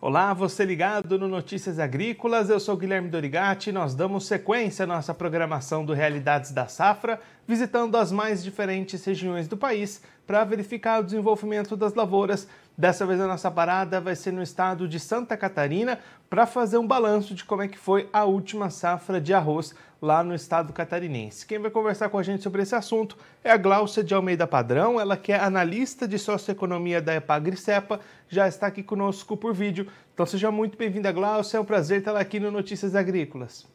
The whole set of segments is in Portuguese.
Olá, você ligado no Notícias Agrícolas, eu sou Guilherme Dorigati e nós damos sequência à nossa programação do Realidades da Safra, visitando as mais diferentes regiões do país para verificar o desenvolvimento das lavouras. Dessa vez a nossa parada vai ser no estado de Santa Catarina para fazer um balanço de como é que foi a última safra de arroz lá no estado catarinense. Quem vai conversar com a gente sobre esse assunto é a Gláucia de Almeida Padrão, ela que é analista de socioeconomia da Epagricepa, já está aqui conosco por vídeo. Então seja muito bem-vinda, Gláucia, é um prazer tê-la aqui no Notícias Agrícolas.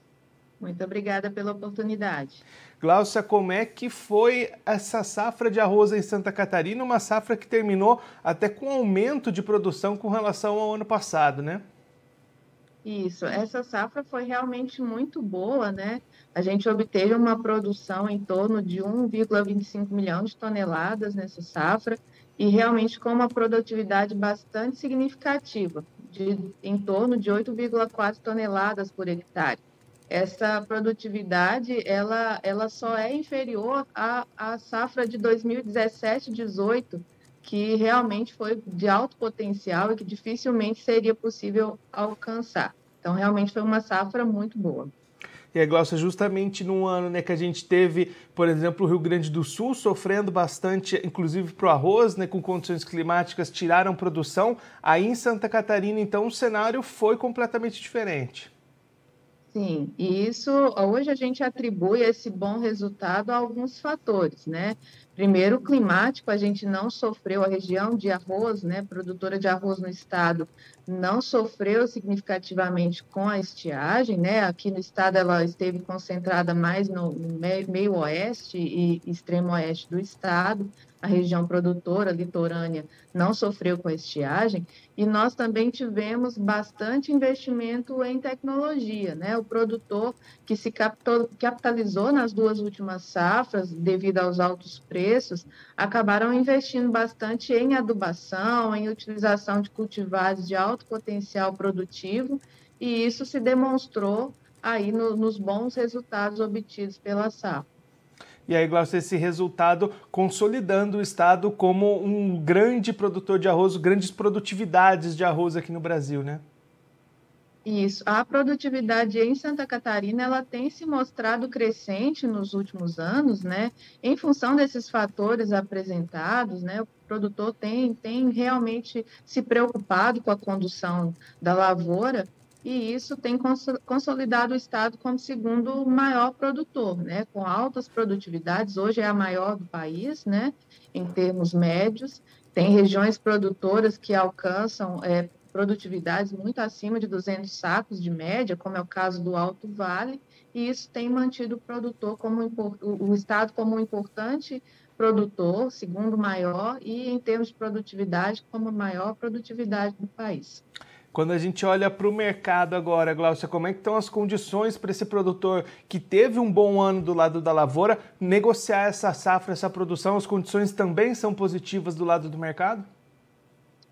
Muito obrigada pela oportunidade. Gláucia, como é que foi essa safra de arroz em Santa Catarina? Uma safra que terminou até com aumento de produção com relação ao ano passado, né? Isso, essa safra foi realmente muito boa, né? A gente obteve uma produção em torno de 1,25 milhão de toneladas nessa safra e realmente com uma produtividade bastante significativa, de em torno de 8,4 toneladas por hectare. Essa produtividade, ela, ela só é inferior à, à safra de 2017-18, que realmente foi de alto potencial e que dificilmente seria possível alcançar. Então, realmente foi uma safra muito boa. E a Glaucia, justamente num ano né, que a gente teve, por exemplo, o Rio Grande do Sul sofrendo bastante, inclusive para o arroz, né, com condições climáticas, tiraram produção. Aí em Santa Catarina, então, o cenário foi completamente diferente. Sim, e isso hoje a gente atribui esse bom resultado a alguns fatores, né? Primeiro, climático, a gente não sofreu, a região de arroz, né, produtora de arroz no estado, não sofreu significativamente com a estiagem, né? Aqui no estado ela esteve concentrada mais no meio oeste e extremo oeste do estado, a região produtora litorânea não sofreu com a estiagem, e nós também tivemos bastante investimento em tecnologia, né? O produtor que se capitalizou nas duas últimas safras, devido aos altos preços, acabaram investindo bastante em adubação, em utilização de cultivares de alto potencial produtivo, e isso se demonstrou aí no, nos bons resultados obtidos pela safra. E aí, Glaucio, esse resultado consolidando o Estado como um grande produtor de arroz, grandes produtividades de arroz aqui no Brasil, né? Isso. A produtividade em Santa Catarina ela tem se mostrado crescente nos últimos anos, né? Em função desses fatores apresentados, né? O produtor tem, tem realmente se preocupado com a condução da lavoura e isso tem consolidado o Estado como segundo maior produtor, né, com altas produtividades, hoje é a maior do país, né, em termos médios, tem regiões produtoras que alcançam é, produtividades muito acima de 200 sacos de média, como é o caso do Alto Vale, e isso tem mantido o produtor como o Estado como um importante produtor, segundo maior, e em termos de produtividade, como a maior produtividade do país. Quando a gente olha para o mercado agora, Glaucia, como é que estão as condições para esse produtor que teve um bom ano do lado da lavoura negociar essa safra, essa produção? As condições também são positivas do lado do mercado?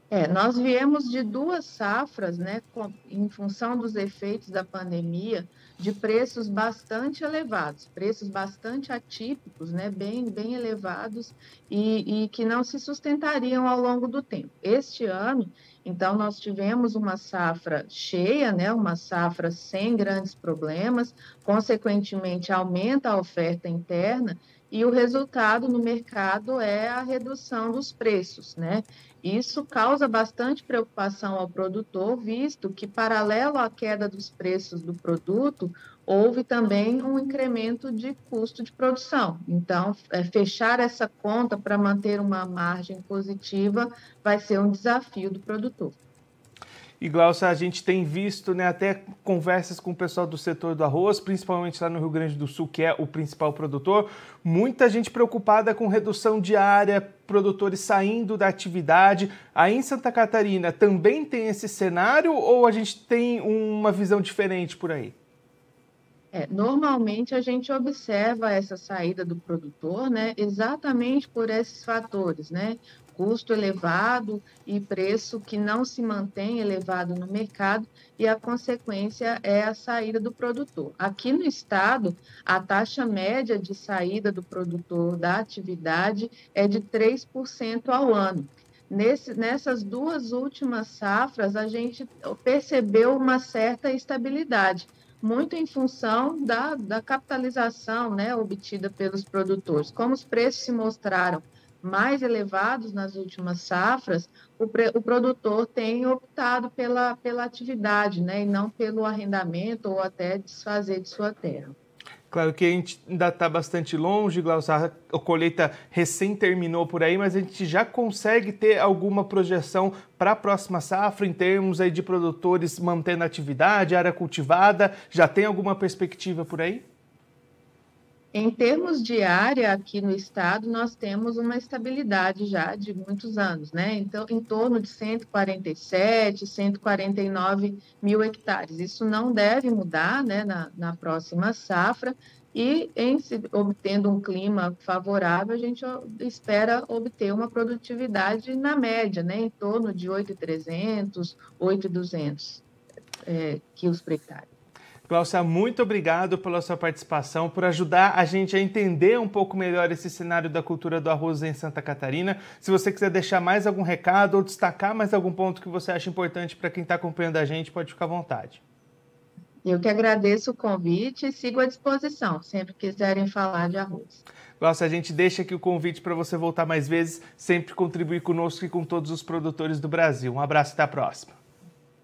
É, nós viemos de duas safras, né, com, em função dos efeitos da pandemia, de preços bastante elevados, preços bastante atípicos, né, bem, bem elevados e, e que não se sustentariam ao longo do tempo. Este ano, então, nós tivemos uma safra cheia, né, uma safra sem grandes problemas, consequentemente, aumenta a oferta interna e o resultado no mercado é a redução dos preços, né? Isso causa bastante preocupação ao produtor, visto que, paralelo à queda dos preços do produto, houve também um incremento de custo de produção. Então, é, fechar essa conta para manter uma margem positiva vai ser um desafio do produtor. E Glaucia, a gente tem visto né, até conversas com o pessoal do setor do arroz, principalmente lá no Rio Grande do Sul, que é o principal produtor, muita gente preocupada com redução de área, produtores saindo da atividade. Aí em Santa Catarina também tem esse cenário ou a gente tem uma visão diferente por aí? É, normalmente a gente observa essa saída do produtor, né, exatamente por esses fatores, né, custo elevado e preço que não se mantém elevado no mercado e a consequência é a saída do produtor. Aqui no estado, a taxa média de saída do produtor da atividade é de 3% ao ano. nesse, nessas duas últimas safras, a gente percebeu uma certa estabilidade, muito em função da, da capitalização né, obtida pelos produtores. Como os preços se mostraram mais elevados nas últimas safras, o, pre, o produtor tem optado pela, pela atividade, né, e não pelo arrendamento ou até desfazer de sua terra. Claro que a gente ainda está bastante longe, Glaucio, a colheita recém terminou por aí, mas a gente já consegue ter alguma projeção para a próxima safra em termos aí de produtores mantendo atividade, área cultivada, já tem alguma perspectiva por aí? Em termos de área aqui no estado, nós temos uma estabilidade já de muitos anos, né? Então, em torno de 147, 149 mil hectares. Isso não deve mudar, né, na, na próxima safra. E em se, obtendo um clima favorável, a gente espera obter uma produtividade na média, né, em torno de 8.300, 8.200 é, quilos por hectare. Glaucia, muito obrigado pela sua participação, por ajudar a gente a entender um pouco melhor esse cenário da cultura do arroz em Santa Catarina. Se você quiser deixar mais algum recado ou destacar mais algum ponto que você acha importante para quem está acompanhando a gente, pode ficar à vontade. Eu que agradeço o convite e sigo à disposição, sempre quiserem falar de arroz. Glaucia, a gente deixa aqui o convite para você voltar mais vezes, sempre contribuir conosco e com todos os produtores do Brasil. Um abraço e até a próxima.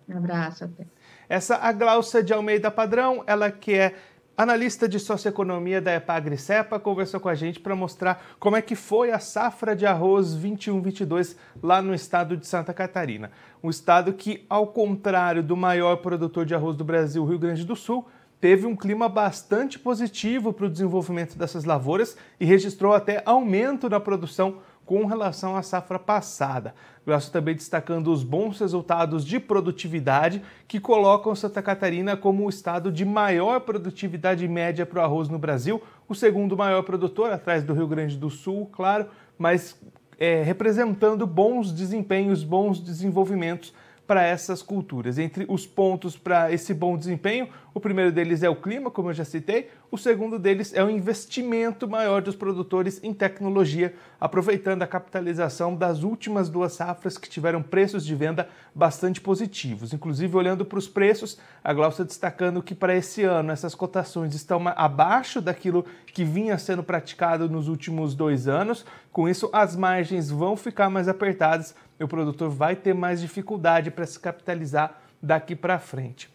Um abraço, até. Essa a Glaucia de Almeida Padrão, ela que é analista de socioeconomia da Epagri-Cepa, conversou com a gente para mostrar como é que foi a safra de arroz 21-22 lá no estado de Santa Catarina. Um estado que, ao contrário do maior produtor de arroz do Brasil, Rio Grande do Sul, teve um clima bastante positivo para o desenvolvimento dessas lavouras e registrou até aumento na produção com relação à safra passada. Gosto também destacando os bons resultados de produtividade que colocam Santa Catarina como o estado de maior produtividade média para o arroz no Brasil, o segundo maior produtor, atrás do Rio Grande do Sul, claro, mas é, representando bons desempenhos, bons desenvolvimentos para essas culturas. Entre os pontos para esse bom desempenho, o primeiro deles é o clima, como eu já citei, o segundo deles é o investimento maior dos produtores em tecnologia, aproveitando a capitalização das últimas duas safras que tiveram preços de venda bastante positivos. Inclusive, olhando para os preços, a Glaucia destacando que para esse ano essas cotações estão abaixo daquilo que vinha sendo praticado nos últimos dois anos. Com isso, as margens vão ficar mais apertadas o produtor vai ter mais dificuldade para se capitalizar daqui para frente.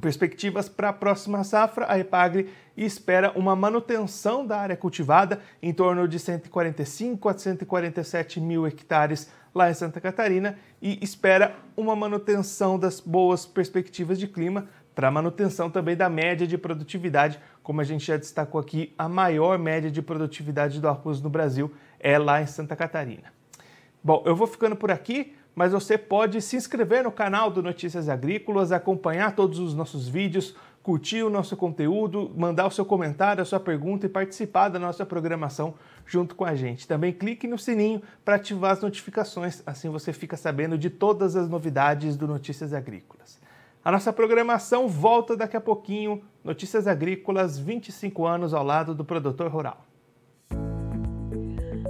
Perspectivas para a próxima safra, a Epagre espera uma manutenção da área cultivada em torno de 145 a 147 mil hectares lá em Santa Catarina e espera uma manutenção das boas perspectivas de clima para manutenção também da média de produtividade, como a gente já destacou aqui, a maior média de produtividade do arroz no Brasil é lá em Santa Catarina. Bom, eu vou ficando por aqui mas você pode se inscrever no canal do Notícias Agrícolas, acompanhar todos os nossos vídeos, curtir o nosso conteúdo, mandar o seu comentário, a sua pergunta e participar da nossa programação junto com a gente. Também clique no sininho para ativar as notificações, assim você fica sabendo de todas as novidades do Notícias Agrícolas. A nossa programação volta daqui a pouquinho. Notícias Agrícolas, 25 anos ao lado do produtor rural.